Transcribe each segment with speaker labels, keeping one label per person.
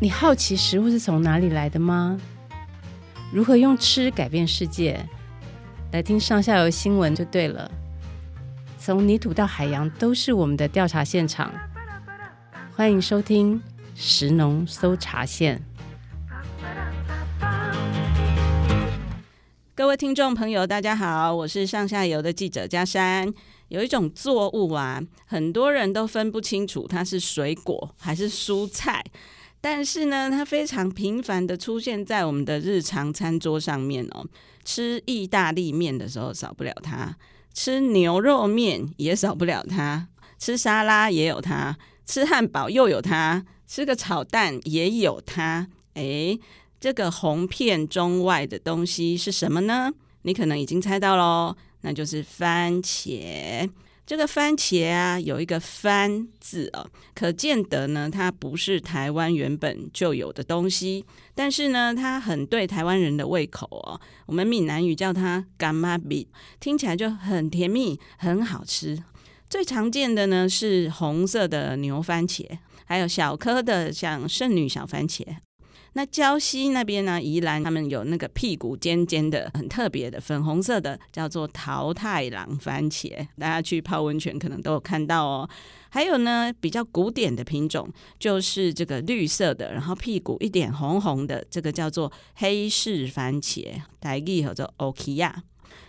Speaker 1: 你好奇食物是从哪里来的吗？如何用吃改变世界？来听上下游新闻就对了。从泥土到海洋，都是我们的调查现场。欢迎收听食农搜查线。各位听众朋友，大家好，我是上下游的记者佳珊。有一种作物啊，很多人都分不清楚它是水果还是蔬菜。但是呢，它非常频繁的出现在我们的日常餐桌上面哦。吃意大利面的时候少不了它，吃牛肉面也少不了它，吃沙拉也有它，吃汉堡又有它，吃个炒蛋也有它。诶，这个红遍中外的东西是什么呢？你可能已经猜到喽，那就是番茄。这个番茄啊，有一个“番”字哦，可见得呢，它不是台湾原本就有的东西。但是呢，它很对台湾人的胃口哦。我们闽南语叫它“柑仔蜜”，听起来就很甜蜜，很好吃。最常见的呢是红色的牛番茄，还有小颗的像圣女小番茄。那礁溪那边呢？宜兰他们有那个屁股尖尖的、很特别的粉红色的，叫做桃太郎番茄。大家去泡温泉可能都有看到哦。还有呢，比较古典的品种就是这个绿色的，然后屁股一点红红的，这个叫做黑市番茄，台语叫做欧奇亚。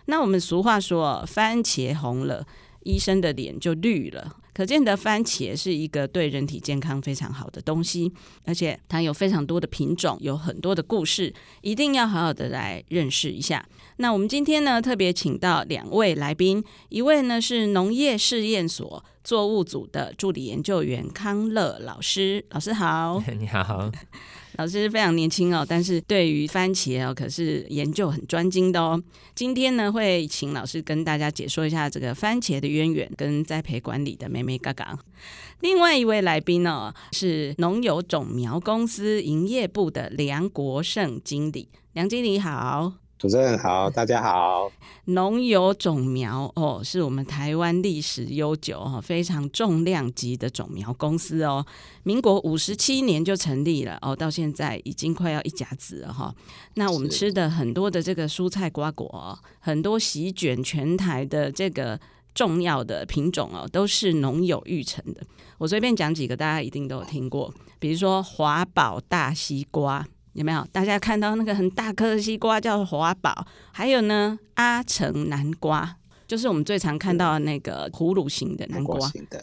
Speaker 1: 那我们俗话说，番茄红了，医生的脸就绿了。可见的番茄是一个对人体健康非常好的东西，而且它有非常多的品种，有很多的故事，一定要好好的来认识一下。那我们今天呢，特别请到两位来宾，一位呢是农业试验所作物组的助理研究员康乐老师，老师好，
Speaker 2: 你好。
Speaker 1: 老师非常年轻哦，但是对于番茄哦，可是研究很专精的哦。今天呢，会请老师跟大家解说一下这个番茄的渊源跟栽培管理的眉眉嘎嘎。另外一位来宾哦，是农友种苗公司营业部的梁国胜经理，梁经理好。
Speaker 3: 主持人好，大家好。
Speaker 1: 农友种苗哦，是我们台湾历史悠久哈，非常重量级的种苗公司哦。民国五十七年就成立了哦，到现在已经快要一甲子了哈、那我们吃的很多的这个蔬菜瓜果、很多席卷全台的这个重要的品种哦，都是农友育成的。我随便讲几个，大家一定都有听过，比如说华宝大西瓜。有没有？大家看到那个很大颗的西瓜叫华宝，还有呢，阿成南瓜，就是我们最常看到的那个葫芦形的南瓜。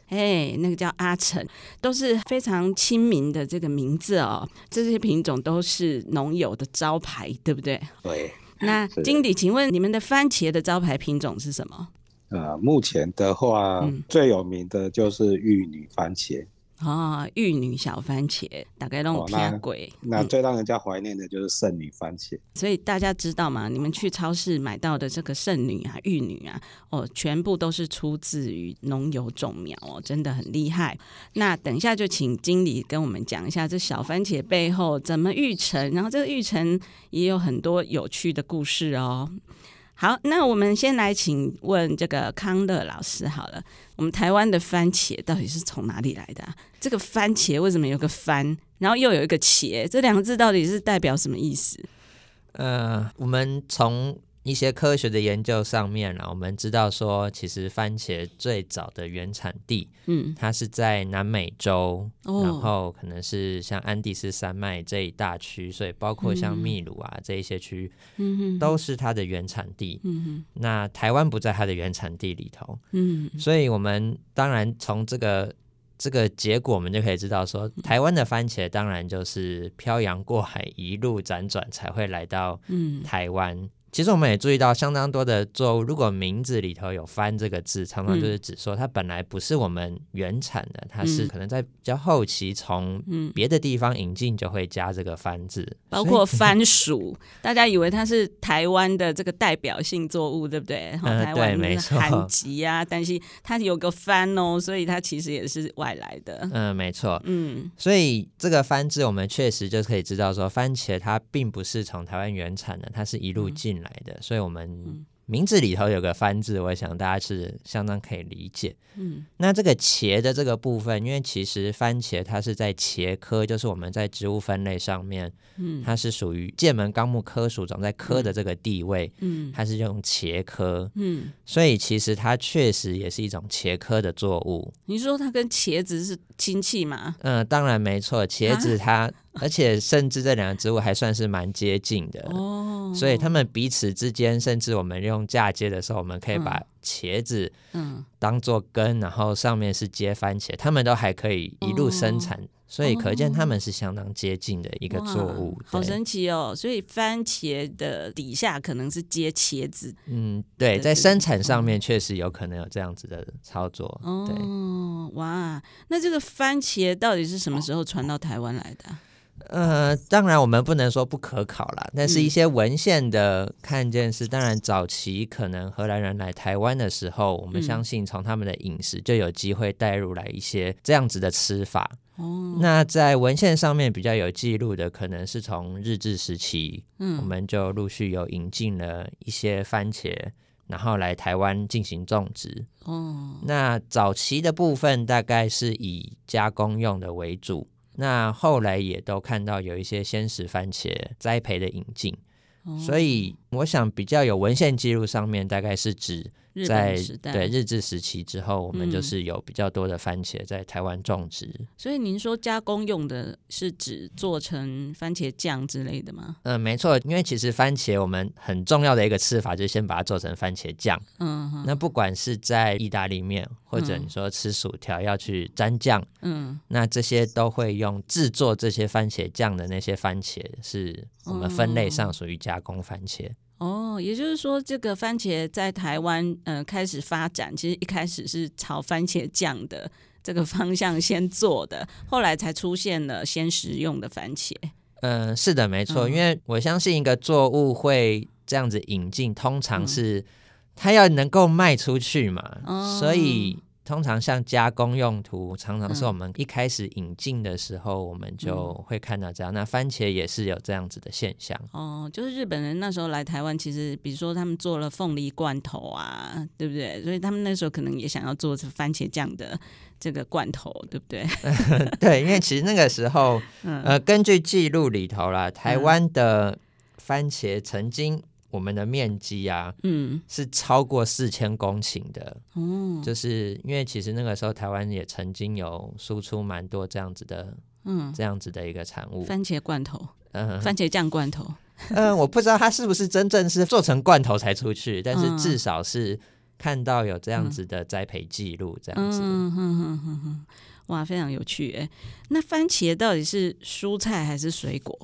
Speaker 1: 哎，那个叫阿成，都是非常亲民的这个名字哦。这些品种都是农友的招牌，对不对？
Speaker 3: 对。
Speaker 1: 那经理，请问你们的番茄的招牌品种是什么？
Speaker 3: 呃，目前的话，嗯、最有名的就是玉女番茄。
Speaker 1: 哦，玉女小番茄，大概都偏贵。
Speaker 3: 那最让人家怀念的就是圣女番茄。
Speaker 1: 嗯。所以大家知道吗？你们去超市买到的这个圣女啊、玉女啊，哦，全部都是出自于农友种苗哦，真的很厉害。那等一下就请经理跟我们讲一下这小番茄背后怎么育成，然后这个育成也有很多有趣的故事哦。好，那我们先来请问这个康乐老师好了。我们台湾的番茄到底是从哪里来的啊？这个番茄为什么有个番，然后又有一个茄？这两个字到底是代表什么意思？
Speaker 2: 呃，我们从一些科学的研究上面呢，我们知道说，其实番茄最早的原产地，嗯，它是在南美洲，哦、然后可能是像安第斯山脉这一大区，所以包括像秘鲁啊、嗯、这一些区域，嗯哼，都是它的原产地。嗯哼，那台湾不在它的原产地里头，嗯，所以我们当然从这个这个结果，我们就可以知道说，台湾的番茄当然就是漂洋过海，一路辗转才会来到嗯。台湾。嗯其实我们也注意到，相当多的作物，如果名字里头有“番”这个字，常常就是指说它本来不是我们原产的，嗯、它是可能在比较后期从别的地方引进，就会加这个“番”字。
Speaker 1: 包括番薯，大家以为它是台湾的这个代表性作物，对不对？
Speaker 2: 嗯，
Speaker 1: 台湾
Speaker 2: 没错。
Speaker 1: 旱季啊，但是它有个“番”哦，所以它其实也是外来的。
Speaker 2: 嗯，没错。嗯，所以这个“番”字，我们确实就可以知道说，番茄它并不是从台湾原产的，它是一路进来。来的，所以我们名字里头有个“番”字，我想大家是相当可以理解。嗯，那这个茄的这个部分，因为其实番茄它是在茄科，就是我们在植物分类上面，嗯，它是属于界门纲目科属，长在科的这个地位，嗯，它是用茄科，嗯，所以其实它确实也是一种茄科的作物。
Speaker 1: 你说它跟茄子是亲戚吗？
Speaker 2: 嗯，当然没错，茄子它。啊而且甚至这两个植物还算是蛮接近的哦，所以它们彼此之间，甚至我们用嫁接的时候，我们可以把茄子嗯当做根，然后上面是接番茄，它们都还可以一路生产，所以可见它们是相当接近的一个作物。
Speaker 1: 好神奇哦！所以番茄的底下可能是接茄子，
Speaker 2: 嗯，对，在生产上面确实有可能有这样子的操作。对，
Speaker 1: 哇，那这个番茄到底是什么时候传到台湾来的？
Speaker 2: 呃，当然我们不能说不可考啦，但是一些文献的看见是，当然早期可能荷兰人来台湾的时候，我们相信从他们的饮食就有机会带入来一些这样子的吃法。哦，那在文献上面比较有记录的，可能是从日治时期，嗯，我们就陆续有引进了一些番茄，然后来台湾进行种植。哦，那早期的部分大概是以加工用的为主。那后来也都看到有一些鲜食番茄栽培的引进，哦，所以我想比较有文献记录上面大概是指。在对日治时期之后，我们就是有比较多的番茄在台湾种植。
Speaker 1: 嗯。所以您说加工用的是指做成番茄酱之类的吗？
Speaker 2: 嗯，没错，因为其实番茄我们很重要的一个吃法就是先把它做成番茄酱。嗯，那不管是在意大利面，或者你说吃薯条要去沾酱，嗯，那这些都会用制作这些番茄酱的那些番茄，是我们分类上属于加工番茄。
Speaker 1: 哦，也就是说，这个番茄在台湾呃开始发展，其实一开始是朝番茄酱的这个方向先做的，后来才出现了先食用的番茄。
Speaker 2: 嗯、呃，是的，没错，嗯、因为我相信一个作物会这样子引进，通常是它要能够卖出去嘛，嗯、所以。通常像加工用途，常常是我们一开始引进的时候，我们就会看到这样。嗯、那番茄也是有这样子的现象。
Speaker 1: 哦，就是日本人那时候来台湾，其实比如说他们做了凤梨罐头啊，对不对？所以他们那时候可能也想要做番茄酱的这个罐头，对不对？
Speaker 2: 对，因为其实那个时候，嗯、呃，根据记录里头啦，台湾的番茄曾经。我们的面积啊，嗯，是超过四千公顷的，嗯，就是因为其实那个时候台湾也曾经有输出蛮多这样子的，嗯，这样子的一个产物，
Speaker 1: 番茄罐头，嗯，番茄酱罐头，
Speaker 2: 嗯，我不知道它是不是真正是做成罐头才出去，但是至少是看到有这样子的栽培记录，这样子，嗯哼哼
Speaker 1: 哼哼，哇，非常有趣哎，那番茄到底是蔬菜还是水果？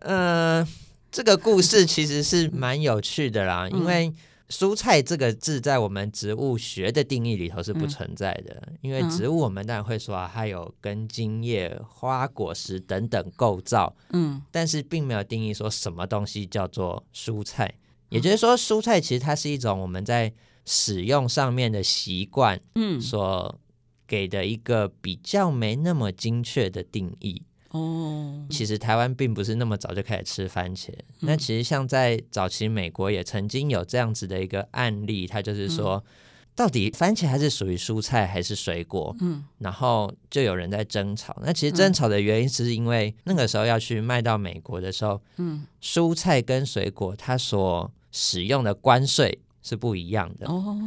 Speaker 2: 嗯。这个故事其实是蛮有趣的啦，因为“蔬菜”这个字在我们植物学的定义里头是不存在的。因为植物我们当然会说啊，它有根、茎、叶、花、果实等等构造，嗯，但是并没有定义说什么东西叫做蔬菜。也就是说，蔬菜其实它是一种我们在使用上面的习惯，嗯，所给的一个比较没那么精确的定义。哦，其实台湾并不是那么早就开始吃番茄。嗯、那其实像在早期美国也曾经有这样子的一个案例，它就是说，嗯、到底番茄还是属于蔬菜还是水果？嗯，然后就有人在争吵。那其实争吵的原因是因为那个时候要去卖到美国的时候，嗯，蔬菜跟水果它所使用的关税是不一样的。哦，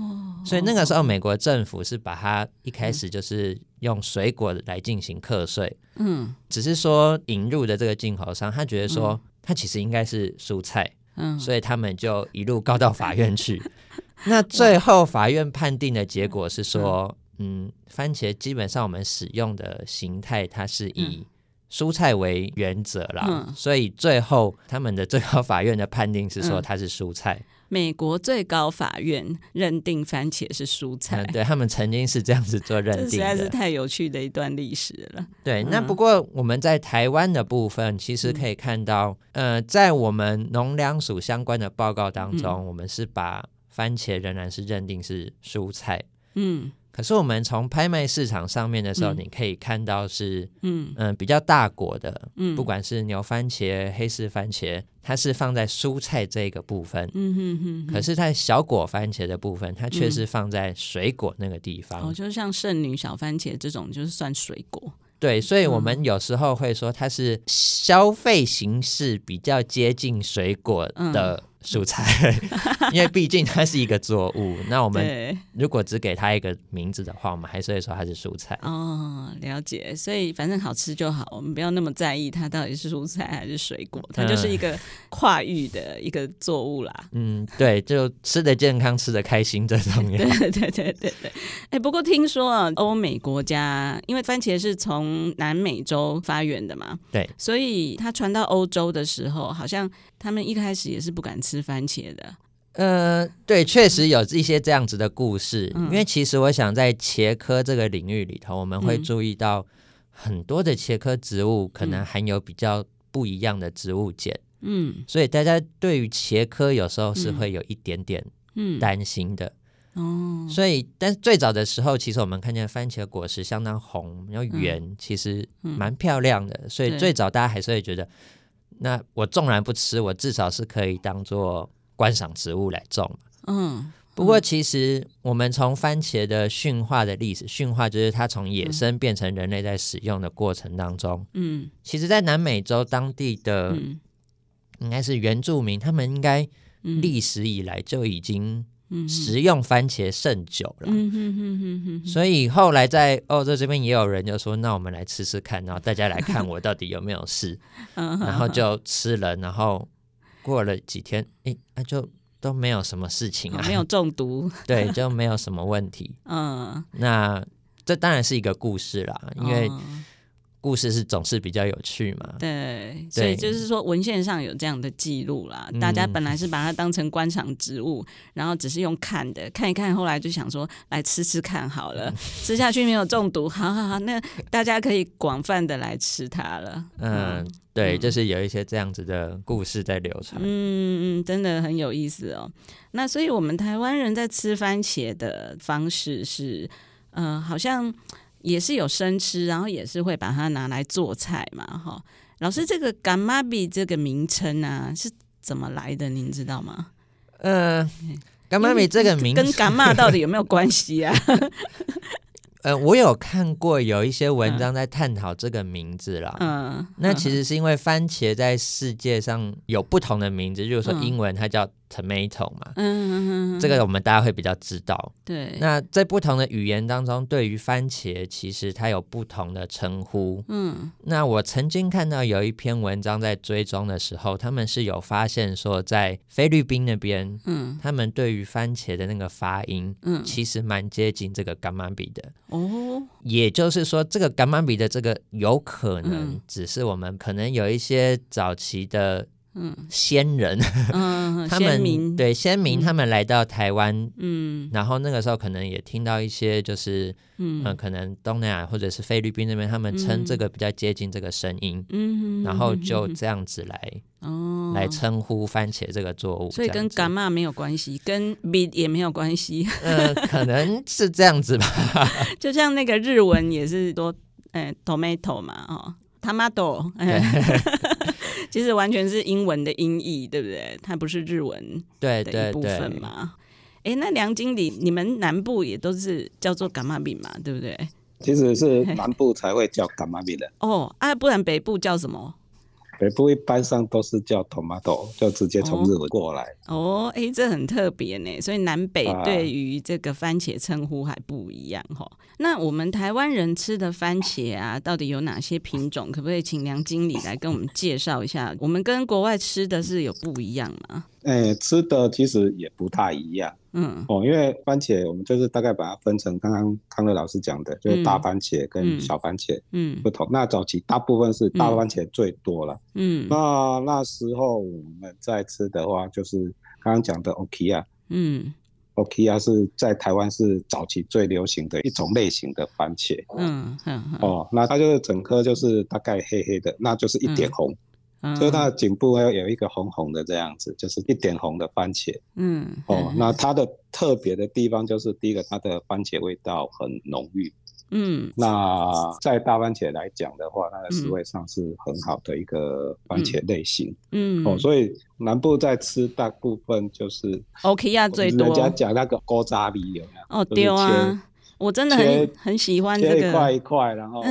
Speaker 2: 所以那个时候美国政府是把它一开始就是。用水果来进行课税，嗯，只是说引入的这个进口商，他觉得说他其实应该是蔬菜，嗯，所以他们就一路告到法院去。那最后法院判定的结果是说，嗯，番茄基本上我们使用的形态，它是以蔬菜为原则啦，所以最后他们的最高法院的判定是说它是蔬菜。
Speaker 1: 美国最高法院认定番茄是蔬菜，
Speaker 2: 嗯、对他们曾经是这样子做认定的，
Speaker 1: 实在是太有趣的一段历史了。
Speaker 2: 对，那不过我们在台湾的部分，其实可以看到，嗯、呃，在我们农粮署相关的报告当中，嗯、我们是把番茄仍然是认定是蔬菜。嗯。可是我们从拍卖市场上面的时候，嗯、你可以看到是，嗯嗯、呃，比较大果的，嗯，不管是牛番茄、黑市番茄，它是放在蔬菜这个部分，嗯哼哼。可是它小果番茄的部分，它却是放在水果那个地方。
Speaker 1: 哦，就是像圣女小番茄这种，就是算水果。
Speaker 2: 对，所以我们有时候会说它是消费形式比较接近水果的。嗯蔬菜，因为毕竟它是一个作物。那我们如果只给它一个名字的话，我们还是会说它是蔬菜。
Speaker 1: 哦，了解。所以反正好吃就好，我们不要那么在意它到底是蔬菜还是水果，它就是一个跨域的一个作物啦。
Speaker 2: 嗯，对，就吃的健康，吃的开心最重要。
Speaker 1: 对对对对对。哎、欸，不过听说啊，欧美国家因为番茄是从南美洲发源的嘛，
Speaker 2: 对，
Speaker 1: 所以它传到欧洲的时候，好像他们一开始也是不敢吃。番茄的，
Speaker 2: 呃，对，确实有一些这样子的故事。嗯、因为其实我想在茄科这个领域里头，我们会注意到很多的茄科植物可能含有比较不一样的植物碱。嗯，所以大家对于茄科有时候是会有一点点担心的。所以但是最早的时候，其实我们看见番茄果实相当红，然后圆，其实蛮漂亮的。嗯、所以最早大家还是会觉得。那我纵然不吃，我至少是可以当做观赏植物来种。嗯，不过其实我们从番茄的驯化的历史，驯化就是它从野生变成人类在使用的过程当中。嗯，其实，在南美洲当地的应该是原住民，他们应该历史以来就已经。食用番茄甚久了，嗯、哼哼哼哼，所以后来在澳洲这边也有人就说：“那我们来吃吃看，然后大家来看我到底有没有事。”然后就吃了，然后过了几天，哎，那就都没有什么事情啊，
Speaker 1: 没有中毒，
Speaker 2: 对，就没有什么问题。嗯，那这当然是一个故事啦，因为。故事是总是比较有趣嘛？
Speaker 1: 对，所以就是说文献上有这样的记录啦。大家本来是把它当成观赏植物，嗯、然后只是用看的看一看，后来就想说来吃吃看好了，吃下去没有中毒，好好好，那大家可以广泛的来吃它了。
Speaker 2: 嗯，嗯对，就是有一些这样子的故事在流传。
Speaker 1: 嗯嗯，真的很有意思哦。那所以我们台湾人在吃番茄的方式是，嗯、呃，好像。也是有生吃，然后也是会把它拿来做菜嘛，哈。老师，这个干妈比这个名称啊是怎么来的？您知道吗？
Speaker 2: 呃，干妈比这个名称
Speaker 1: 跟干妈到底有没有关系啊？
Speaker 2: 呃，我有看过有一些文章在探讨这个名字啦。嗯，那其实是因为番茄在世界上有不同的名字，就是说英文它叫。Tomato 嘛，嗯嗯嗯，这个我们大家会比较知道。
Speaker 1: 对，
Speaker 2: 那在不同的语言当中，对于番茄其实它有不同的称呼。嗯，那我曾经看到有一篇文章在追踪的时候，他们是有发现说，在菲律宾那边，嗯，他们对于番茄的那个发音，嗯，其实蛮接近这个柑仔味的。哦，也就是说，这个柑仔味的这个有可能只是我们可能有一些早期的。嗯，先人，嗯，他们对先民，他们来到台湾，嗯，然后那个时候可能也听到一些，就是，嗯，呃、可能东南亚或者是菲律宾那边，他们称这个比较接近这个声音，嗯，然后就这样子来，哦，来称呼番茄这个作物，
Speaker 1: 所以跟柑仔没有关系，跟 beet 也没有关系，
Speaker 2: 呃，可能是这样子吧，
Speaker 1: 就像那个日文也是多，呃，tomato 嘛，哦，tomato，其实完全是英文的音译，对不对？它不是日文的一部分嘛？哎，那梁经理，你们南部也都是叫做感冒病嘛？对不对？
Speaker 3: 其实是南部才会叫感冒病的。
Speaker 1: 哦，啊，不然北部叫什么？
Speaker 3: 北部一般上都是叫 tomato，就直接从日文过来。
Speaker 1: 哦，哎，这很特别呢。所以南北对于这个番茄称呼还不一样哈。啊、那我们台湾人吃的番茄啊，到底有哪些品种？可不可以请梁经理来跟我们介绍一下？我们跟国外吃的是有不一样吗？
Speaker 3: 哎，吃的其实也不太一样。嗯，哦，因为番茄我们就是大概把它分成刚刚康乐老师讲的，就是大番茄跟小番茄，嗯，不同。嗯、那早期大部分是大番茄最多了，嗯，那那时候我们在吃的话，就是刚刚讲的 Okia，嗯，Okia 是在台湾是早期最流行的一种类型的番茄，嗯，嗯哦，那它就是整颗就是大概黑黑的，那就是一点红。所以它的颈部要有一个红红的这样子，就是一点红的番茄。嗯，哦，那它的特别的地方就是第一个，它的番茄味道很浓郁。嗯，那在大番茄来讲的话，它的食味上是很好的一个番茄类型。嗯，哦，所以南部在吃大部分就是
Speaker 1: OK 呀，最多。
Speaker 3: 人家讲那个古早味有没有？
Speaker 1: 哦，对啊，我真的很很喜欢这个。
Speaker 3: 切一块一块，然后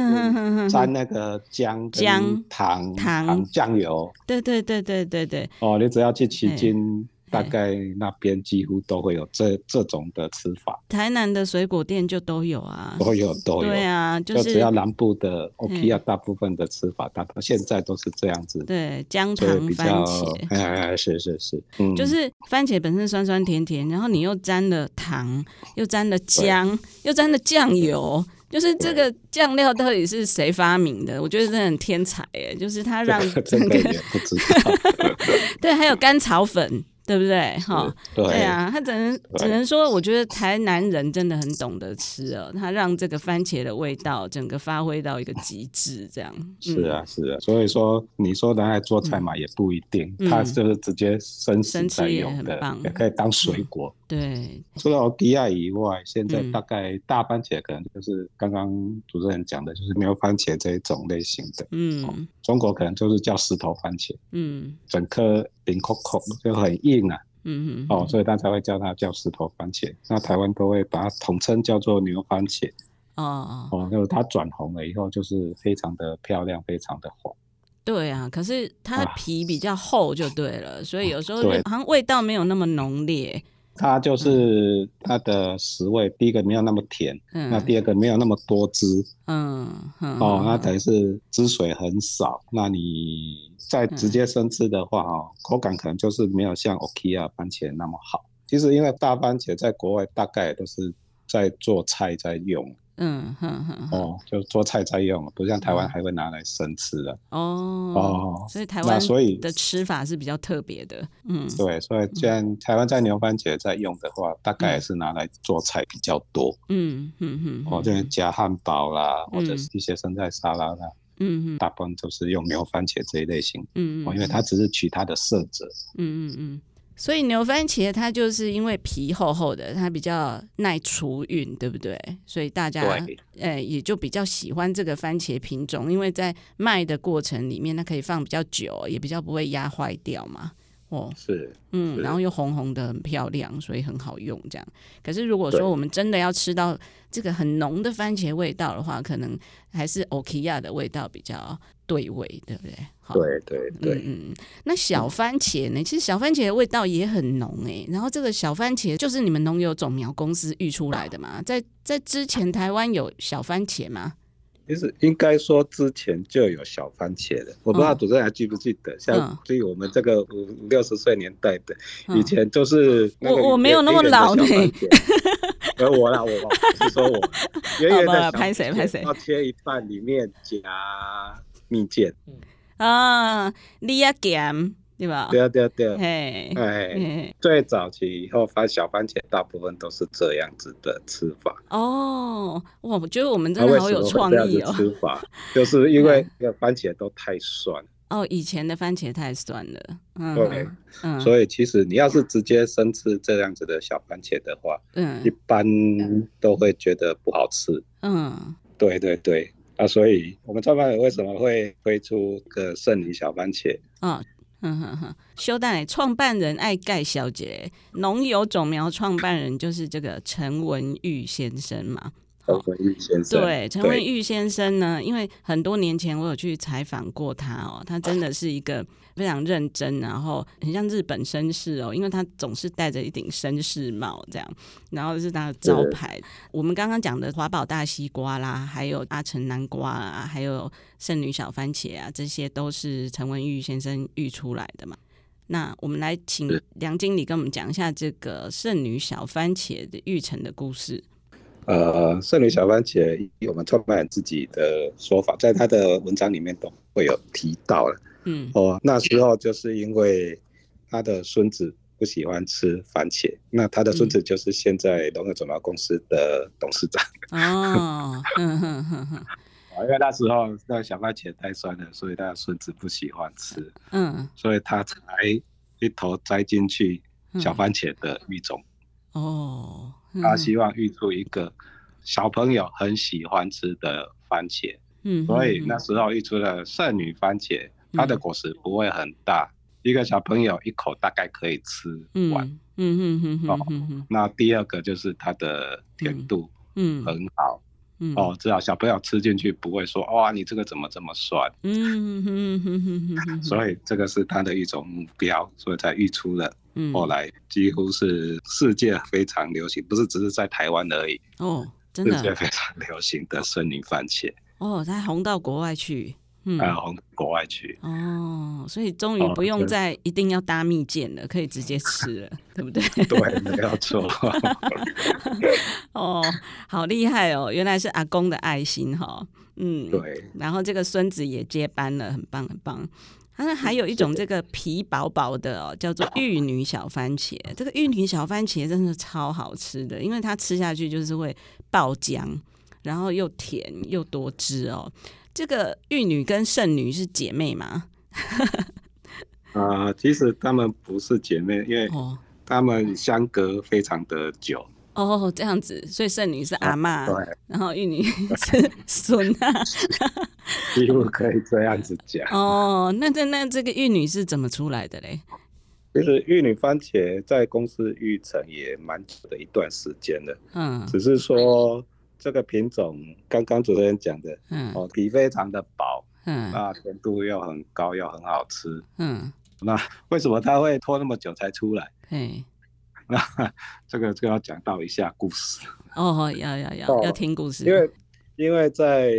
Speaker 3: 沾那个姜、姜、糖、糖、酱油。
Speaker 1: 对对对对对对。
Speaker 3: 哦，你只要去旗津。大概那边几乎都会有这这种的吃法，
Speaker 1: 台南的水果店就都有啊，
Speaker 3: 都有都有，
Speaker 1: 对啊，就是
Speaker 3: 就只要南部的 OK 啊，大部分的吃法，大到现在都是这样子，
Speaker 1: 对，姜糖番茄，
Speaker 3: 哎哎，是是是，
Speaker 1: 嗯，就是番茄本身酸酸甜甜，然后你又沾了糖，又沾了姜，又沾了酱油，就是这个酱料到底是谁发明的？我觉得真的很天才哎，就是他让
Speaker 3: 整个也不知道，
Speaker 1: 对，还有甘草粉。对不对？哈，对啊，他只能只能说，我觉得台南人真的很懂得吃哦，他让这个番茄的味道整个发挥到一个极致，这样。
Speaker 3: 是啊，是啊，所以说你说拿来做菜嘛，也不一定，他就是直接生吃也很棒，也可以当水果。
Speaker 1: 对，
Speaker 3: 除了欧迪亚以外，现在大概大番茄可能就是刚刚主持人讲的，就是牛番茄这一种类型的。嗯，中国可能就是叫石头番茄。嗯，整颗顶扣扣就很硬啊。嗯嗯。哦，所以大家会叫它叫石头番茄。那台湾都会把它统称叫做牛番茄。哦哦。就是它转红了以后，就是非常的漂亮，非常的红。
Speaker 1: 对啊，可是它的皮比较厚就对了，所以有时候好像味道没有那么浓烈。
Speaker 3: 它就是它的食味，第一个没有那么甜，嗯、那第二个没有那么多汁，嗯，嗯哦，那等于是汁水很少。那你再直接生吃的话，哦，嗯、口感可能就是没有像 Okia 番茄那么好。其实因为大番茄在国外大概都是在做菜在用。嗯哼哼哦，就做菜在用，不像台湾还会拿来生吃的。哦
Speaker 1: 哦，所以台湾所以的吃法是比较特别的，嗯，
Speaker 3: 对，所以既然台湾在牛番茄在用的话，大概也是拿来做菜比较多，嗯嗯嗯，哦，就是。夹汉堡啦，或者是一些生菜沙拉啦，嗯嗯，大部分都是用牛番茄这一类型，嗯嗯，因为它只是取它的色泽，
Speaker 1: 嗯嗯嗯。所以牛番茄它就是因为皮厚厚的，它比较耐除运，对不对？所以大家对呃也就比较喜欢这个番茄品种，因为在卖的过程里面，它可以放比较久，也比较不会压坏掉嘛。哦，
Speaker 3: 是，
Speaker 1: 嗯，然后又红红的，很漂亮，所以很好用。这样，可是如果说我们真的要吃到这个很浓的番茄味道的话，可能还是欧琪亚的味道比较对味，对不对？
Speaker 3: 对对对，
Speaker 1: 嗯，那小番茄呢？其实小番茄的味道也很浓哎。然后这个小番茄就是你们农友种苗公司育出来的嘛？在在之前台湾有小番茄吗？
Speaker 3: 其实应该说之前就有小番茄的，我不知道主持人还记不记得，像对于我们这个五五六十岁年代的，以前就是
Speaker 1: 我我没有那么老呢，
Speaker 3: 而 我啦，我不是说我 圆圆的
Speaker 1: 拍谁拍谁，
Speaker 3: 要切一半里面夹蜜饯。
Speaker 1: 啊，你也咸。对吧？
Speaker 3: 对啊，对啊，对啊。嘿，哎，最早期以后发小番茄，大部分都是这样子的吃法。
Speaker 1: 哦，哇，我觉得我们真的好有创意哦。
Speaker 3: 吃法就是因为 那个番茄都太酸。
Speaker 1: 哦，以前的番茄太酸了。嗯，
Speaker 3: 对。嗯，所以其实你要是直接生吃这样子的小番茄的话，嗯，一般都会觉得不好吃。嗯，对对对。啊，所以我们创办人为什么会推出个圣女小番茄？嗯。
Speaker 1: 哼哼哼，修蛋，创办人爱盖小姐，农友种苗创办人就是这个陈文玉先生嘛。
Speaker 3: 陈文玉先生，
Speaker 1: 对，陈文玉先生呢，因为很多年前我有去采访过他哦，他真的是一个。非常认真，然后很像日本绅士哦，因为他总是戴着一顶绅士帽这样，然后是他的招牌。我们刚刚讲的华宝大西瓜啦，还有阿城南瓜啊，还有圣女小番茄啊，这些都是陈文玉先生育出来的嘛。那我们来请梁经理跟我们讲一下这个圣女小番茄的育成的故事。
Speaker 3: 呃，圣女小番茄以我们创办人自己的说法，在他的文章里面都会有提到了。嗯，哦，那时候就是因为他的孙子不喜欢吃番茄，那他的孙子就是现在农业种苗公司的董事长。哦，嗯哼哼哼，因为那时候那小番茄太酸了，所以他的孙子不喜欢吃。嗯，所以他才一头栽进去小番茄的育种。哦，他希望育出一个小朋友很喜欢吃的番茄。嗯，所以那时候育出了圣女番茄，它的果实不会很大，一个小朋友一口大概可以吃完。嗯嗯嗯嗯。哦，那第二个就是它的甜度，嗯，很好。嗯，哦，至少小朋友吃进去不会说哇，你这个怎么这么酸？所以这个是他的一种目标，所以才育出了。嗯，后来几乎是世界非常流行，不是只是在台湾而已。哦，真的。世界非常流行的森林番茄。
Speaker 1: 哦，它红到国外去，
Speaker 3: 嗯，红国外去，
Speaker 1: 哦，所以终于不用再一定要搭蜜饯了，可以直接吃了，对不对？
Speaker 3: 对，没有错。
Speaker 1: 哦，好厉害哦，原来是阿公的爱心哈，嗯，
Speaker 3: 对。
Speaker 1: 然后这个孙子也接班了，很棒很棒。它还有一种这个皮薄薄的哦，叫做玉女小番茄。这个玉女小番茄真的超好吃的，因为它吃下去就是会爆浆。然后又甜又多汁哦，这个玉女跟圣女是姐妹吗？
Speaker 3: 啊、呃，其实她们不是姐妹，因为她们相隔非常的久。
Speaker 1: 哦，这样子，所以圣女是阿嬷，啊、对，然后玉女 是孙啊，
Speaker 3: 几乎可以这样子讲。
Speaker 1: 哦，那这那这个玉女是怎么出来的嘞？
Speaker 3: 其实玉女番茄在公司育成也蛮久的一段时间了，嗯，只是说。这个品种刚刚主持人讲的，嗯，哦，皮非常的薄，嗯，啊，甜度又很高，又很好吃，嗯，那为什么它会拖那么久才出来？嗯，那这个就要讲到一下故事。
Speaker 1: 哦，要要要要听故事，
Speaker 3: 因为因为在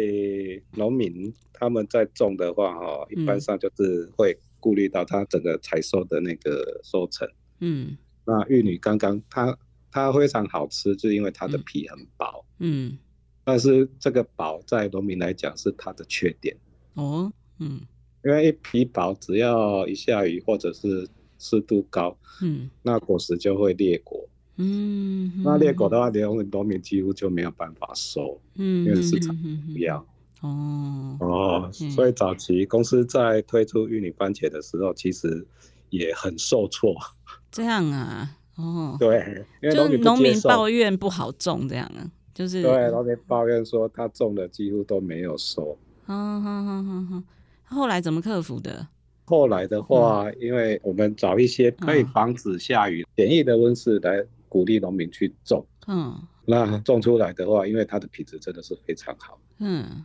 Speaker 3: 农民他们在种的话，哈，一般上就是会顾虑到他整个采收的那个收成，嗯，那玉女刚刚它。它非常好吃，就是因为它的皮很薄。嗯，但是这个薄在农民来讲是它的缺点。哦，嗯，因为一皮薄，只要一下雨或者是湿度高，嗯，那果实就会裂果。嗯，那裂果的话，连农民几乎就没有办法收。嗯，因为市场不要。哦哦，所以早期公司在推出玉米番茄的时候，其实也很受挫。
Speaker 1: 这样啊。哦，
Speaker 3: 对，
Speaker 1: 因为就是农民抱怨不好种这样啊，就是
Speaker 3: 对农民抱怨说他种的几乎都没有收。
Speaker 1: 嗯哼哼哼哼，后来怎么克服的？
Speaker 3: 后来的话，嗯、因为我们找一些可以防止下雨、简易的温室来鼓励农民去种。嗯，那种出来的话，因为它的品质真的是非常好。嗯，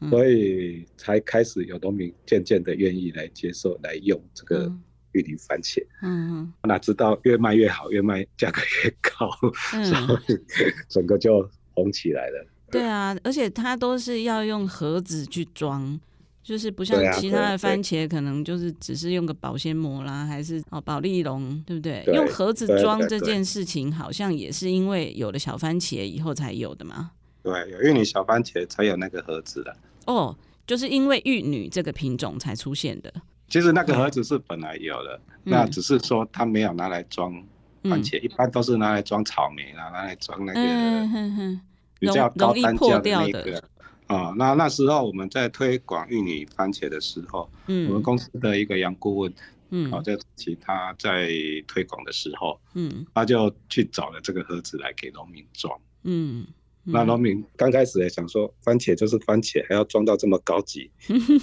Speaker 3: 嗯。所以才开始有农民渐渐的愿意来接受来用这个。嗯。玉林番茄，嗯，哪知道越卖越好，越卖价格越高，嗯，所以整个就红起来了。
Speaker 1: 对啊，而且它都是要用盒子去装，就是不像其他的番茄，可能就是只是用个保鲜膜啦，还是哦保利龙，对不对？对，用盒子装这件事情，好像也是因为有了小番茄以后才有的嘛。
Speaker 3: 对，有玉女小番茄才有那个盒子的。
Speaker 1: 哦，就是因为玉女这个品种才出现的。
Speaker 3: 其实那个盒子是本来有的，嗯、那只是说它没有拿来装番茄，嗯、一般都是拿来装草莓啦，拿来装那个比较高单价的那个。啊、哦，那那时候我们在推广玉米番茄的时候，嗯，我们公司的一个杨顾问，嗯，啊，在其他在推广的时候，嗯，他就去找了这个盒子来给农民装，嗯。那农民刚开始也想说，番茄就是番茄，还要装到这么高级，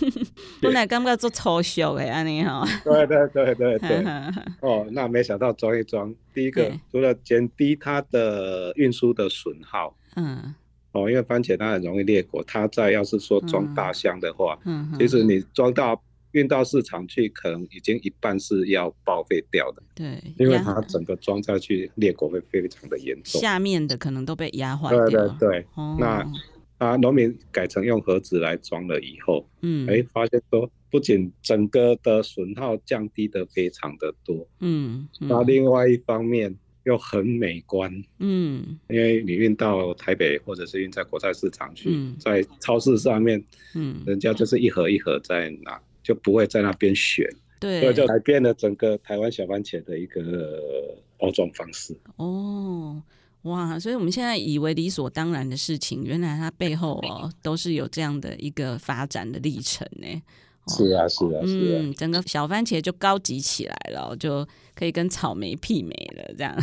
Speaker 1: 本来感觉做抽象的安尼哈。
Speaker 3: 对对对对对。哦，那没想到装一装，第一个除了减低它的运输的损耗，嗯，哦，因为番茄它很容易裂果，它在要是说装大箱的话，嗯，其实你装到。运到市场去，可能已经一半是要报废掉的。
Speaker 1: 对，
Speaker 3: 因为它整个装下去裂果会非常的严重。
Speaker 1: 下面的可能都被压坏掉。
Speaker 3: 对对对。哦、那啊，农民改成用盒子来装了以后，嗯，哎，发现说不仅整个的损耗降低的非常的多，嗯，嗯，那另外一方面又很美观，嗯，因为你运到台北或者是运在国菜市场去，嗯、在超市上面，嗯，人家就是一盒一盒在拿。就不会在那边选，对，所以就改变了整个台湾小番茄的一个包装方式。
Speaker 1: 哦，哇，所以我们现在以为理所当然的事情，原来它背后哦都是有这样的一个发展的历程呢。
Speaker 3: 是啊，是啊，是啊，
Speaker 1: 嗯，整个小番茄就高级起来了，就可以跟草莓媲美了。这样，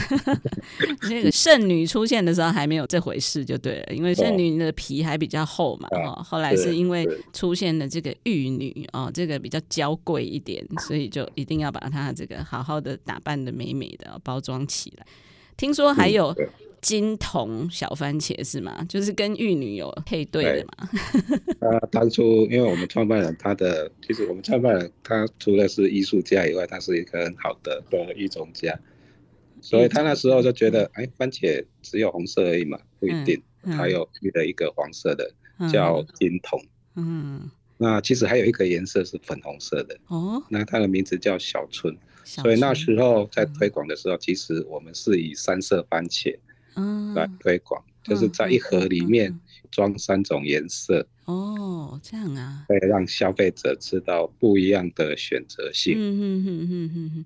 Speaker 1: 那个圣女出现的时候还没有这回事，就对了，因为圣女的皮还比较厚嘛。哦，后来是因为出现了这个玉女哦，这个比较娇贵一点，所以就一定要把它这个好好的打扮的美美的，包装起来。听说还有。金童小番茄是吗？就是跟玉女有配对的嘛？
Speaker 3: 他当初因为我们创办人，他的其实我们创办人他除了是艺术家以外，他是一个很好的的育种家，所以他那时候就觉得，哎，番茄只有红色而已嘛，不一定，他有育了一个黄色的，叫金童。嗯，那其实还有一个颜色是粉红色的哦，那它的名字叫小春。所以那时候在推广的时候，其实我们是以三色番茄。嗯，来推广，就是在一盒里面装三种颜色。
Speaker 1: 哦，这样啊，
Speaker 3: 可以让消费者知道不一样的选择性。嗯
Speaker 1: 哼哼哼哼哼。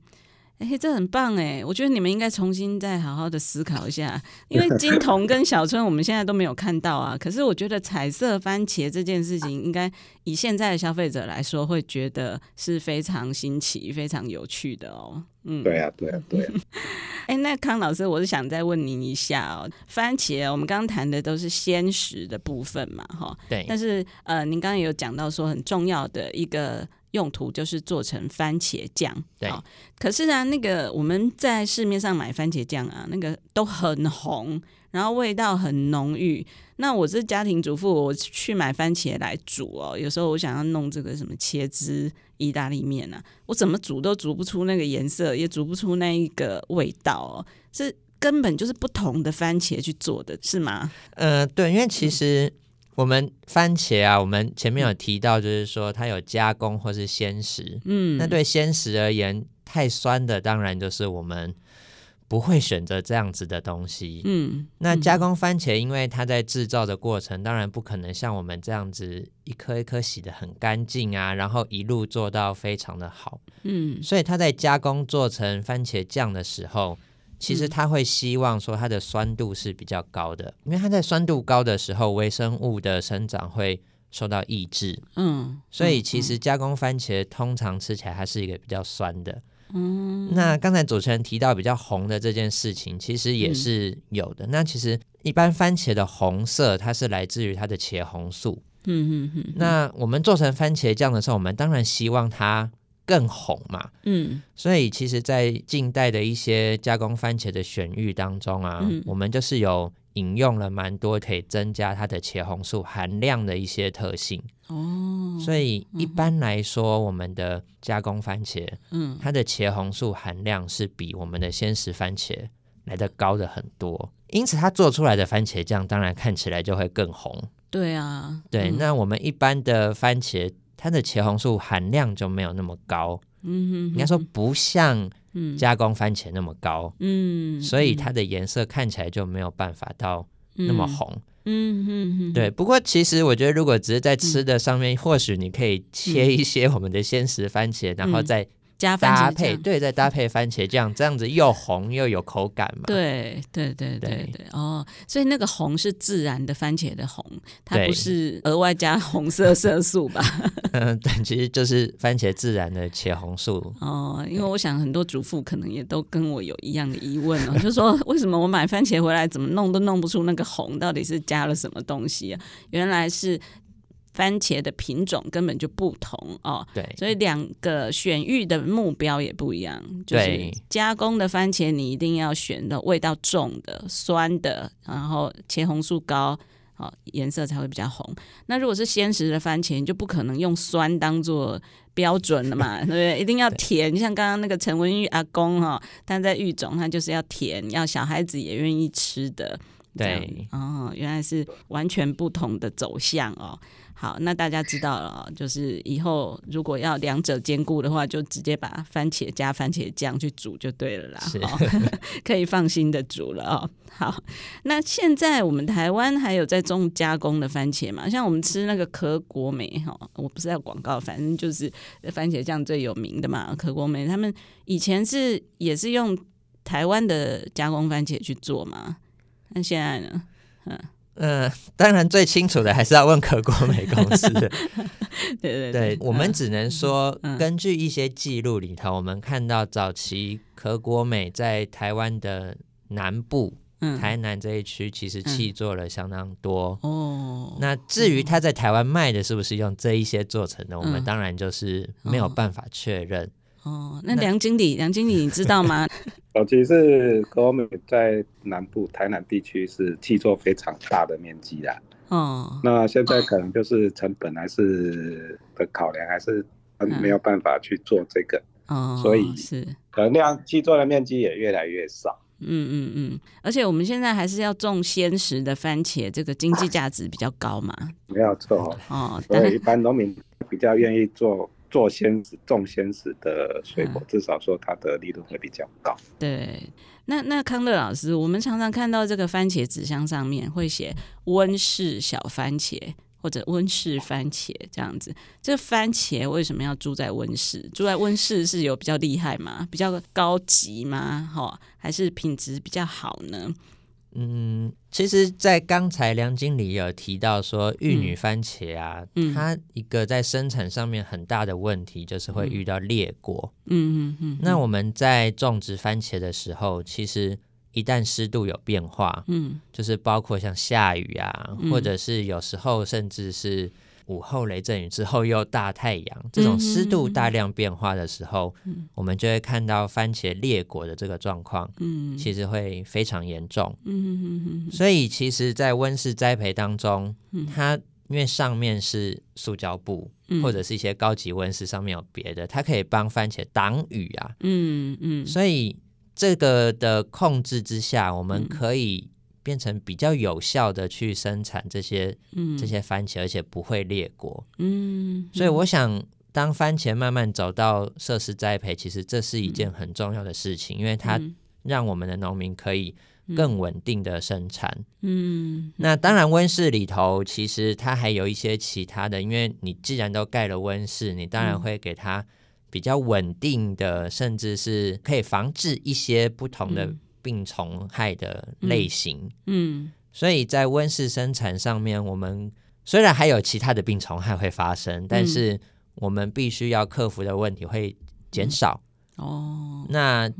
Speaker 1: 哎、欸，这很棒哎！我觉得你们应该重新再好好的思考一下，因为 金童跟小春我们现在都没有看到啊。可是我觉得彩色番茄这件事情，应该以现在的消费者来说，会觉得是非常新奇、非常有趣的哦。嗯，
Speaker 3: 对啊，对啊，对啊。
Speaker 1: 哎、欸，那康老师，我是想再问您一下哦，番茄我们刚刚谈的都是鲜食的部分嘛，哈，
Speaker 2: 对。
Speaker 1: 但是呃，您刚刚也有讲到说很重要的一个。用途就是做成番茄酱，
Speaker 2: 对、
Speaker 1: 哦。可是呢，那个我们在市面上买番茄酱啊，那个都很红，然后味道很浓郁。那我是家庭主妇，我去买番茄来煮哦。有时候我想要弄这个什么茄汁意大利面啊，我怎么煮都煮不出那个颜色，也煮不出那一个味道哦。是根本就是不同的番茄去做的，是吗？
Speaker 2: 呃，对，因为其实。嗯我们番茄啊，我们前面有提到，就是说它有加工或是鲜食。嗯，那对鲜食而言，太酸的当然就是我们不会选择这样子的东西。嗯，那加工番茄，因为它在制造的过程，当然不可能像我们这样子一颗一颗洗的很干净啊，然后一路做到非常的好。嗯，所以它在加工做成番茄酱的时候。其实他会希望说它的酸度是比较高的，因为它在酸度高的时候，微生物的生长会受到抑制。嗯，所以其实加工番茄通常吃起来它是一个比较酸的。嗯，那刚才主持人提到比较红的这件事情，其实也是有的。那其实一般番茄的红色，它是来自于它的茄红素。嗯嗯嗯。那我们做成番茄酱的时候，我们当然希望它。更红嘛，嗯，所以其实，在近代的一些加工番茄的选育当中啊，嗯、我们就是有引用了蛮多可以增加它的茄红素含量的一些特性哦。所以一般来说，嗯、我们的加工番茄，嗯，它的茄红素含量是比我们的鲜食番茄来的高的很多，因此它做出来的番茄酱当然看起来就会更红。对啊，对，嗯、那我们一般的番茄。它的茄红素含量就没有那么高，嗯哼，应该说不像加工番茄那么高，嗯，所以它的颜色看起来就没有办法到那么红，嗯哼哼，对。不过其实我觉得，如果只是在吃的上面，或许你可以切一些我们的鲜食番茄，然后再。加搭配对，再搭配番茄酱，这样子又红又有口感嘛。
Speaker 1: 对对对对对，哦，所以那个红是自然的番茄的红，它不是额外加红色色素吧？
Speaker 2: 嗯，对，其实就是番茄自然的茄红素。
Speaker 1: 哦，因为我想很多主妇可能也都跟我有一样的疑问哦，就是说为什么我买番茄回来怎么弄都弄不出那个红，到底是加了什么东西啊？原来是。番茄的品种根本就不同哦，
Speaker 2: 对，
Speaker 1: 所以两个选育的目标也不一样。就是加工的番茄，你一定要选的味道重的、酸的，然后茄红素高，哦，颜色才会比较红。那如果是鲜食的番茄，你就不可能用酸当做标准了嘛，对不对？一定要甜。像刚刚那个陈文玉阿公哈，他在育种，他就是要甜，要小孩子也愿意吃的。
Speaker 2: 对，
Speaker 1: 哦，原来是完全不同的走向哦。好，那大家知道了，就是以后如果要两者兼顾的话，就直接把番茄加番茄酱去煮就对了啦，哦、可以放心的煮了哦。好，那现在我们台湾还有在种加工的番茄嘛？像我们吃那个可果美哈，我不是要广告，反正就是番茄酱最有名的嘛。可果美他们以前是也是用台湾的加工番茄去做嘛？那现在呢？
Speaker 2: 嗯嗯、呃，当然最清楚的还是要问可国美公司。对
Speaker 1: 对对，
Speaker 2: 对，我们只能说，根据一些记录里头，我们看到早期可国美在台湾的南部。嗯、台南这一区其实气做了相当多、嗯、哦。那至于他在台湾卖的是不是用这一些做成的，嗯、我们当然就是没有办法确认。
Speaker 1: 哦，那梁经理，梁经理你知道吗？
Speaker 3: 早期是可国美在南部台南地区是气作非常大的面积的。哦。那现在可能就是成本还是的考量，还是没有办法去做这个。哦、嗯。所以是可能量契作的面积也越来越少。
Speaker 1: 嗯嗯嗯，而且我们现在还是要种鲜食的番茄，这个经济价值比较高嘛。
Speaker 3: 没有错哦，所以一般农民比较愿意做做鲜食、种鲜食的水果，嗯，至少说它的利润会比较高。
Speaker 1: 对，那那康乐老师，我们常常看到这个番茄纸箱上面会写温室小番茄。或者温室番茄这样子，这番茄为什么要住在温室？住在温室是有比较厉害吗？比较高级吗？哈，还是品质比较好呢？
Speaker 2: 嗯，其实，在刚才梁经理有提到说，玉女番茄啊，嗯，它一个在生产上面很大的问题就是会遇到裂果。嗯嗯嗯。那我们在种植番茄的时候，其实。一旦湿度有变化，嗯，就是包括像下雨啊，嗯，或者是有时候甚至是午后雷阵雨之后又大太阳，嗯，这种湿度大量变化的时候，嗯，我们就会看到番茄裂果的这个状况，嗯，其实会非常严重，嗯，所以其实，在温室栽培当中，嗯，它因为上面是塑胶布，嗯，或者是一些高级温室上面有别的，它可以帮番茄挡雨啊，嗯嗯，所以。这个的控制之下，我们可以变成比较有效的去生产这些、嗯、这些番茄，而且不会裂果。嗯，所以我想，当番茄慢慢走到设施栽培，其实这是一件很重要的事情，因为它让我们的农民可以更稳定的生产。嗯，那当然温室里头其实它还有一些其他的，因为你既然都盖了温室，你当然会给它。比较稳定的，甚至是可以防治一些不同的病虫害的类型。嗯，嗯，所以在温室生产上面，我们虽然还有其他的病虫害会发生，但是我们必须要克服的问题会减少。嗯、哦，那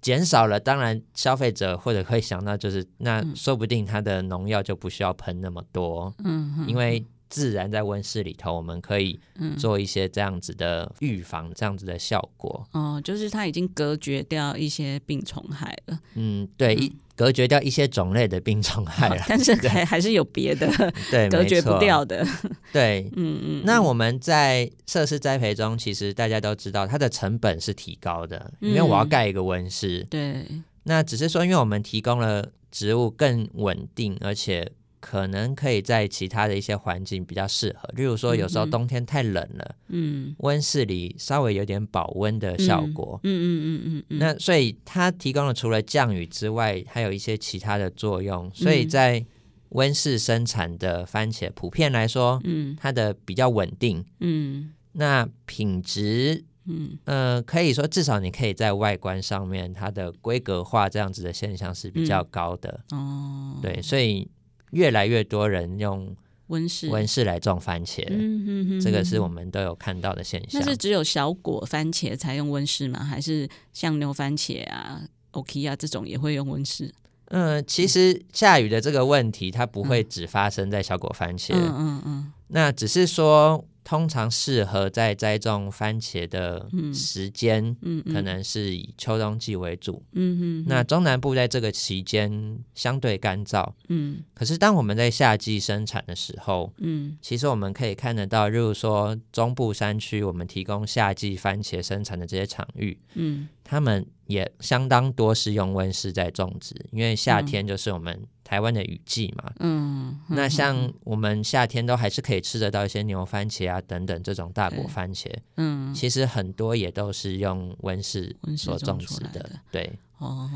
Speaker 2: 减少了，当然消费者或者会想到，就是那说不定它的农药就不需要喷那么多。嗯，因为。自然在温室里头，我们可以做一些这样子的预防，这样子的效果。
Speaker 1: 哦，就是它已经隔绝掉一些病虫害了。
Speaker 2: 嗯，对，嗯、隔绝掉一些种类的病虫害了，
Speaker 1: 但是还 还是有别的，对，隔绝不掉的。
Speaker 2: 对，嗯嗯。那我们在设施栽培中，其实大家都知道，它的成本是提高的，因为我要盖一个温室。
Speaker 1: 对。
Speaker 2: 那只是说，因为我们提供了植物更稳定，而且。可能可以在其他的一些环境比较适合，例如说有时候冬天太冷了，嗯，温室里稍微有点保温的效果，嗯嗯嗯嗯。那所以它提供了除了降雨之外，还有一些其他的作用。所以在温室生产的番茄，普遍来说，嗯，它的比较稳定，嗯，那品质，嗯。呃，可以说至少你可以在外观上面，它的规格化这样子的现象是比较高的，哦，对，所以。越来越多人用温室温室来种番茄，嗯嗯嗯，这个是我们都有看到的现象。
Speaker 1: 那是只有小果番茄才用温室吗？还是像牛番茄啊、OK 啊这种也会用温室？
Speaker 2: 嗯，其实下雨的这个问题，它不会只发生在小果番茄，嗯嗯嗯，那只是说。通常适合在栽种番茄的时间，嗯，可能是以秋冬季为主，嗯，那中南部在这个期间相对干燥，嗯，可是当我们在夏季生产的时候，嗯，其实我们可以看得到，例如说中部山区，我们提供夏季番茄生产的这些场域，嗯，他们也相当多是用温室在种植，因为夏天就是我们。台湾的雨季嘛，嗯，那像我们夏天都还是可以吃得到一些牛番茄啊等等这种大果番茄，嗯，其实很多也都是用温室所种植的，对。
Speaker 1: 哦，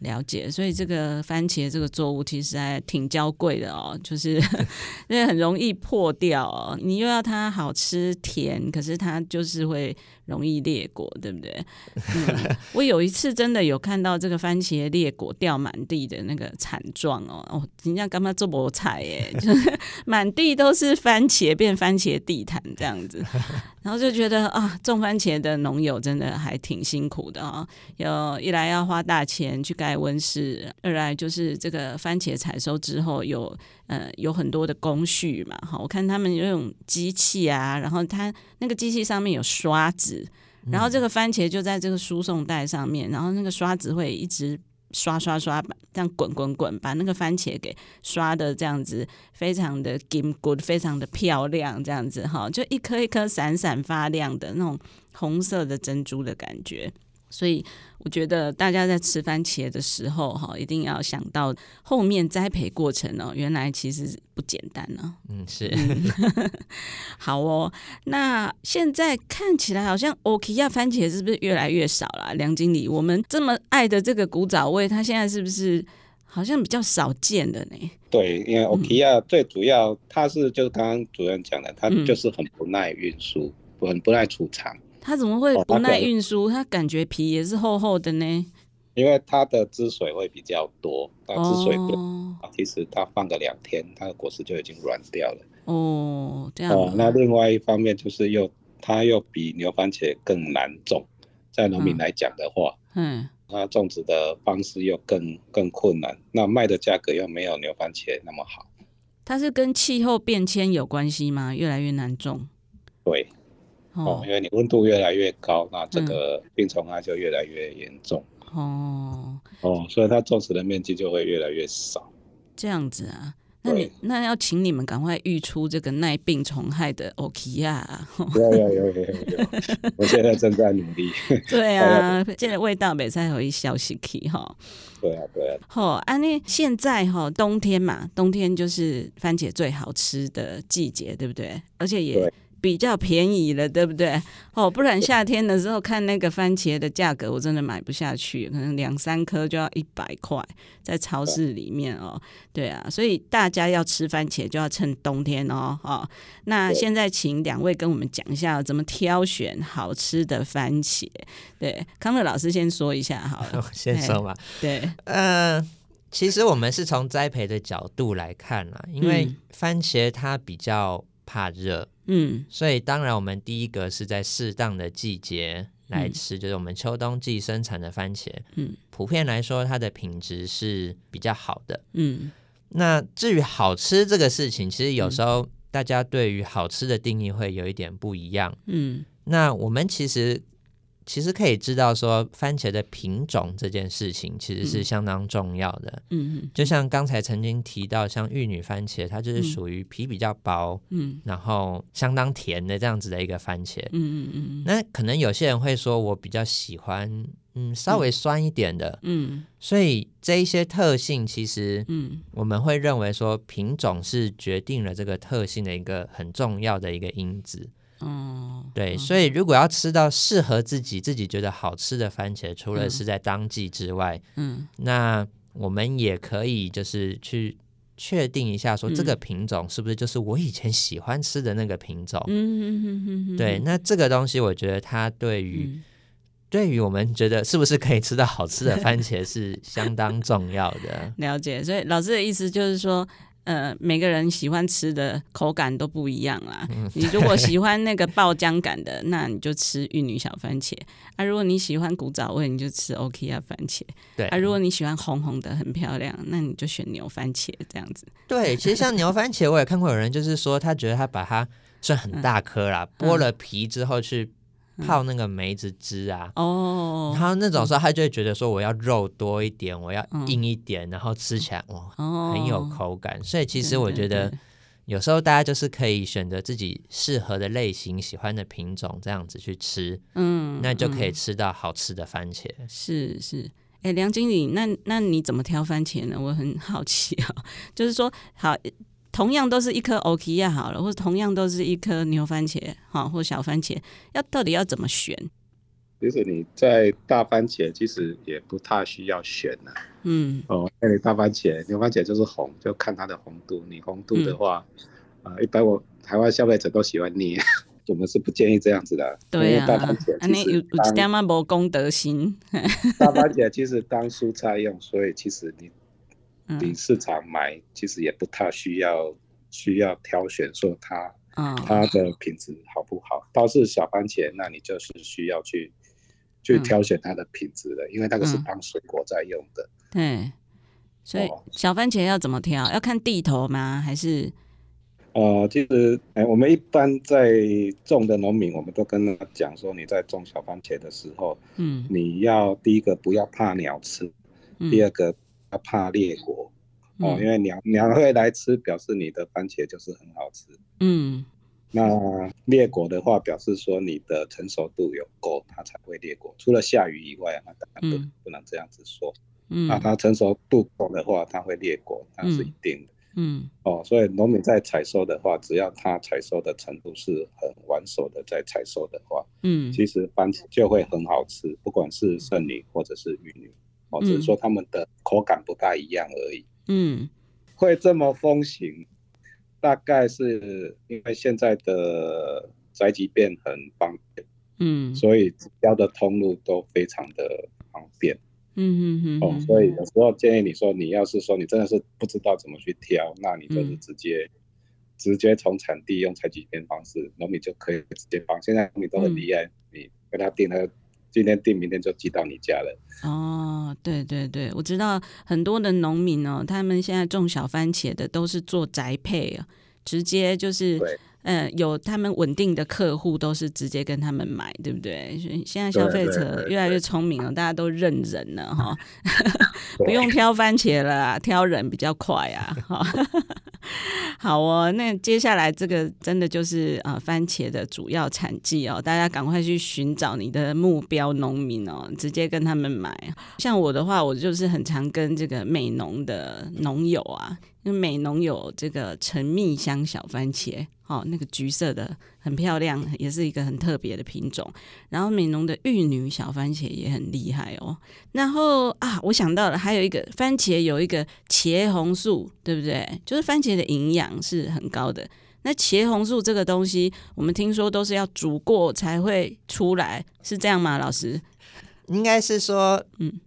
Speaker 1: 了解。所以这个番茄这个作物其实还挺娇贵的哦，就是 因为很容易破掉哦。你又要它好吃甜，可是它就是会容易裂果，对不对？我有一次真的有看到这个番茄裂果掉满地的那个惨状哦哦，人家干嘛做菠菜耶？就是 满地都是番茄，变番茄地毯这样子。然后就觉得啊，种番茄的农友真的还挺辛苦的啊、有一来要花大钱去盖温室，二来就是这个番茄采收之后有呃有很多的工序嘛。哈，我看他们有用机器啊，然后它那个机器上面有刷子，然后这个番茄就在这个输送带上面，然后那个刷子会一直。刷刷刷，这样滚滚滚，把那个番茄给刷的这样子，非常的金 good，非常的漂亮，这样子哈，就一颗一颗闪闪发亮的那种红色的珍珠的感觉。所以我觉得大家在吃番茄的时候，哈，一定要想到后面栽培过程哦，原来其实不简单呢。
Speaker 2: 嗯，是。
Speaker 1: 嗯、好哦，那现在看起来好像欧吉亚番茄是不是越来越少了？梁经理，我们这么爱的这个古早味，它现在是不是好像比较少见的呢？
Speaker 3: 对，因为欧吉亚最主要它是就是刚刚主任讲的，它就是很不耐运输，很、嗯、不耐储藏。
Speaker 1: 它怎么会不耐运输？它感觉皮也是厚厚的呢。
Speaker 3: 因为它的汁水会比较多，它汁水多，哦、其实它放个两天，它的果实就已经软掉了。
Speaker 1: 哦，这样。
Speaker 3: 哦，那另外一方面就是又它又比牛番茄更难种，在农民来讲的话，嗯，它种植的方式又更更困难，那卖的价格又没有牛番茄那么好。
Speaker 1: 它是跟气候变迁有关系吗？越来越难种？
Speaker 3: 对。哦，因为你温度越来越高，那这个病虫害就越来越严重。哦哦，所以它种植的面积就会越来越少。
Speaker 1: 这样子啊？那你那要请你们赶快育出这个耐病虫害的欧奇亚。
Speaker 3: 有有有有有，我现在正在努力。
Speaker 1: 对啊，现在味道没再有一消息去哈。
Speaker 3: 对啊对啊。
Speaker 1: 好，安妮现在哈冬天嘛，冬天就是番茄最好吃的季节，对不对？而且也。比较便宜了，对不对？哦，不然夏天的时候看那个番茄的价格，我真的买不下去，可能两三颗就要一百块，在超市里面哦。对啊，所以大家要吃番茄就要趁冬天哦。哦，那现在请两位跟我们讲一下怎么挑选好吃的番茄。对，康乐老师先说一下好了，
Speaker 2: 先说吧。
Speaker 1: 对，
Speaker 2: 呃，其实我们是从栽培的角度来看啦，因为番茄它比较怕热。嗯，所以当然，我们第一个是在适当的季节来吃，嗯、就是我们秋冬季生产的番茄。嗯，普遍来说，它的品质是比较好的。嗯，那至于好吃这个事情，其实有时候大家对于好吃的定义会有一点不一样。嗯，那我们其实。其实可以知道说，番茄的品种这件事情其实是相当重要的。嗯嗯，就像刚才曾经提到，像玉女番茄，它就是属于皮比较薄，嗯，然后相当甜的这样子的一个番茄。嗯嗯嗯。那可能有些人会说，我比较喜欢嗯稍微酸一点的。嗯。所以这一些特性，其实嗯，我们会认为说，品种是决定了这个特性的一个很重要的一个因子。嗯，对，所以如果要吃到适合自己、自己觉得好吃的番茄，除了是在当季之外，嗯，那我们也可以就是去确定一下，说这个品种是不是就是我以前喜欢吃的那个品种？嗯，对，那这个东西我觉得它对于对于我们觉得是不是可以吃到好吃的番茄是相当重要的。
Speaker 1: 了解，所以老师的意思就是说。呃，每个人喜欢吃的口感都不一样啦。嗯、你如果喜欢那个爆浆感的，那你就吃玉女小番茄啊；如果你喜欢古早味，你就吃 OK 啊番茄。
Speaker 2: 对
Speaker 1: 啊，如果你喜欢红红的很漂亮，那你就选牛番茄这样子。
Speaker 2: 对，其实像牛番茄，我也看过有人就是说，他觉得他把它算很大颗啦，嗯、剥了皮之后去。泡那个梅子汁啊，哦，然后那种时候他就会觉得说，我要肉多一点，我要硬一点，然后吃起来哇，很有口感。所以其实我觉得有时候大家就是可以选择自己适合的类型、喜欢的品种这样子去吃，嗯，那就可以吃到好吃的番茄。
Speaker 1: 是是，哎，梁经理，那那你怎么挑番茄呢？我很好奇啊，就是说好。同样都是一颗欧吉亚好了，或者同样都是一颗牛番茄，哈，或小番茄，要到底要怎么选？
Speaker 3: 其实你在大番茄其实也不太需要选呐、啊。嗯。哦，那你大番茄、牛番茄就是红，就看它的红度。你红度的话，啊、嗯呃，一般我台湾消费者都喜欢捏，我们是不建议这样子的。
Speaker 1: 对啊。大番茄其实有有点嘛无公德心。
Speaker 3: 大番茄其实当蔬菜用，所以其实你你市场买其实也不太需要需要挑选说它。它的品质好不好？倒是小番茄，那你就是需要去去挑选它的品质的，因为那个是当水果在用的。
Speaker 1: 对，所以小番茄要怎么挑？要看地头吗？还是？
Speaker 3: 呃，其实，哎，我们一般在种的农民，我们都跟他讲说，你在种小番茄的时候，嗯，你要第一个不要怕鸟吃，第二个要怕裂果。哦，因为鸟鸟会来吃，表示你的番茄就是很好吃。嗯，那裂果的话，表示说你的成熟度有够，它才会裂果。除了下雨以外，那当然不、嗯、不能这样子说。嗯，那它成熟度够的话，它会裂果，那是一定的。嗯，哦，所以农民在采收的话，只要它采收的程度是很完熟的，在采收的话，嗯，其实番茄就会很好吃，不管是剩女或者是玉女，哦，只是说它们的口感不大一样而已。嗯，会这么风行，大概是因为现在的宅急便很方便，嗯，所以交的通路都非常的方便，嗯嗯嗯，哦，所以有时候建议你说，你要是说你真的是不知道怎么去挑，那你就是直接、嗯、直接从产地用宅急便方式，农民就可以直接帮。现在农民都很厉害，嗯、你跟他订那个。今天订，明天就寄到你家了。
Speaker 1: 哦，对对对，我知道很多的农民哦，他们现在种小番茄的都是做宅配啊，直接就是，对呃，有他们稳定的客户都是直接跟他们买，对不对？所以现在消费者越来越聪明了，大家都认人了哈，不用挑番茄了，挑人比较快啊。哈。好哦，那接下来这个真的就是啊，番茄的主要产季哦，大家赶快去寻找你的目标农民哦，直接跟他们买。像我的话，我就是很常跟这个美农的农友啊。因为美农有这个陈蜜香小番茄，哦，那个橘色的很漂亮，也是一个很特别的品种。然后美浓的玉女小番茄也很厉害哦。然后啊，我想到了，还有一个番茄有一个茄红素，对不对？就是番茄的营养是很高的。那茄红素这个东西，我们听说都是要煮过才会出来，是这样吗？老师？
Speaker 2: 应该是说，嗯。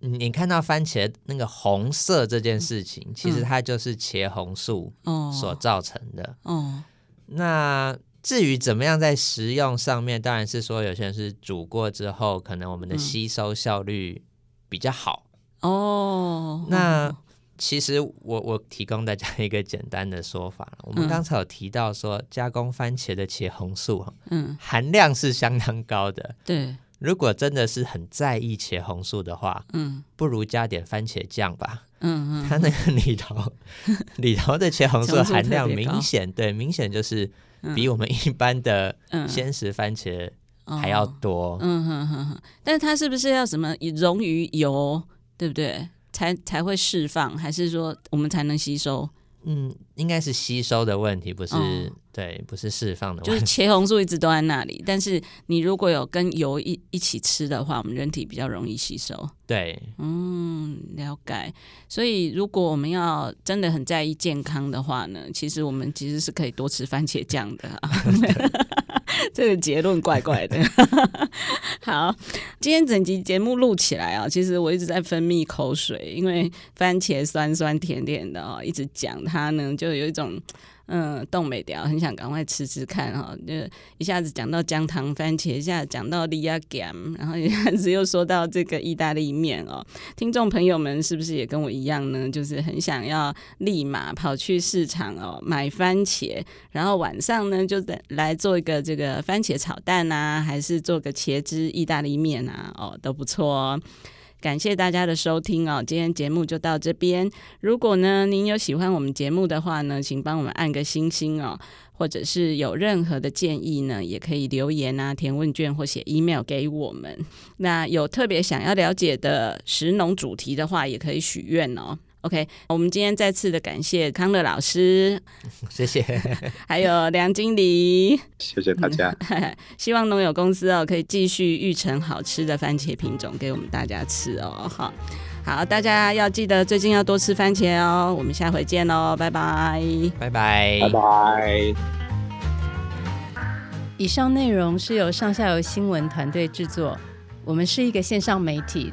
Speaker 2: 你看到番茄那个红色这件事情，嗯、其实它就是茄红素所造成的。哦，哦，那至于怎么样在食用上面，当然是说有些人是煮过之后，可能我们的吸收效率比较好。哦，那其实我我提供大家一个简单的说法，嗯、我们刚才有提到说加工番茄的茄红素，嗯，含量是相当高的。对。如果真的是很在意茄红素的话，嗯，不如加点番茄酱吧。嗯嗯，它那个里头 里头的茄红素含量明显，对，明显就是比我们一般的鲜食番茄还要多。嗯哼哼哼，
Speaker 1: 但是它是不是要什么溶于油，对不对？才才会释放，还是说我们才能吸收？
Speaker 2: 嗯，应该是吸收的问题，不是、哦、对，不是释放的。
Speaker 1: 就是 茄红素一直都在那里，但是你如果有跟油一一起吃的话，我们人体比较容易吸收。
Speaker 2: 对，
Speaker 1: 嗯，了解。所以如果我们要真的很在意健康的话呢，其实我们其实是可以多吃番茄酱的啊。这个结论怪怪的。好，今天整集节目录起来啊，其实我一直在分泌口水，因为番茄酸酸甜甜的哦，一直讲它呢，就有一种。嗯，冻没掉，很想赶快吃吃看哈。就一下子讲到姜糖番茄，一下子讲到利亚甘，然后一下子又说到这个意大利面哦。听众朋友们是不是也跟我一样呢？就是很想要立马跑去市场哦买番茄，然后晚上呢就来做一个这个番茄炒蛋啊，还是做个茄汁意大利面啊？哦，都不错哦。感谢大家的收听哦，今天节目就到这边。如果呢您有喜欢我们节目的话呢，请帮我们按个星星哦，或者是有任何的建议呢，也可以留言啊，填问卷或写 email 给我们。那有特别想要了解的食农主题的话，也可以许愿哦。OK，我们今天再次的感谢康乐老师，
Speaker 2: 谢谢，
Speaker 1: 还有梁经理，
Speaker 3: 谢谢大家。
Speaker 1: 希望农友公司哦可以继续育成好吃的番茄品种给我们大家吃哦。好，好，大家要记得最近要多吃番茄哦。我们下回见喽，拜拜，
Speaker 2: 拜拜，
Speaker 3: 拜拜。
Speaker 4: 以上内容是由上下游新闻团队制作，我们是一个线上媒体。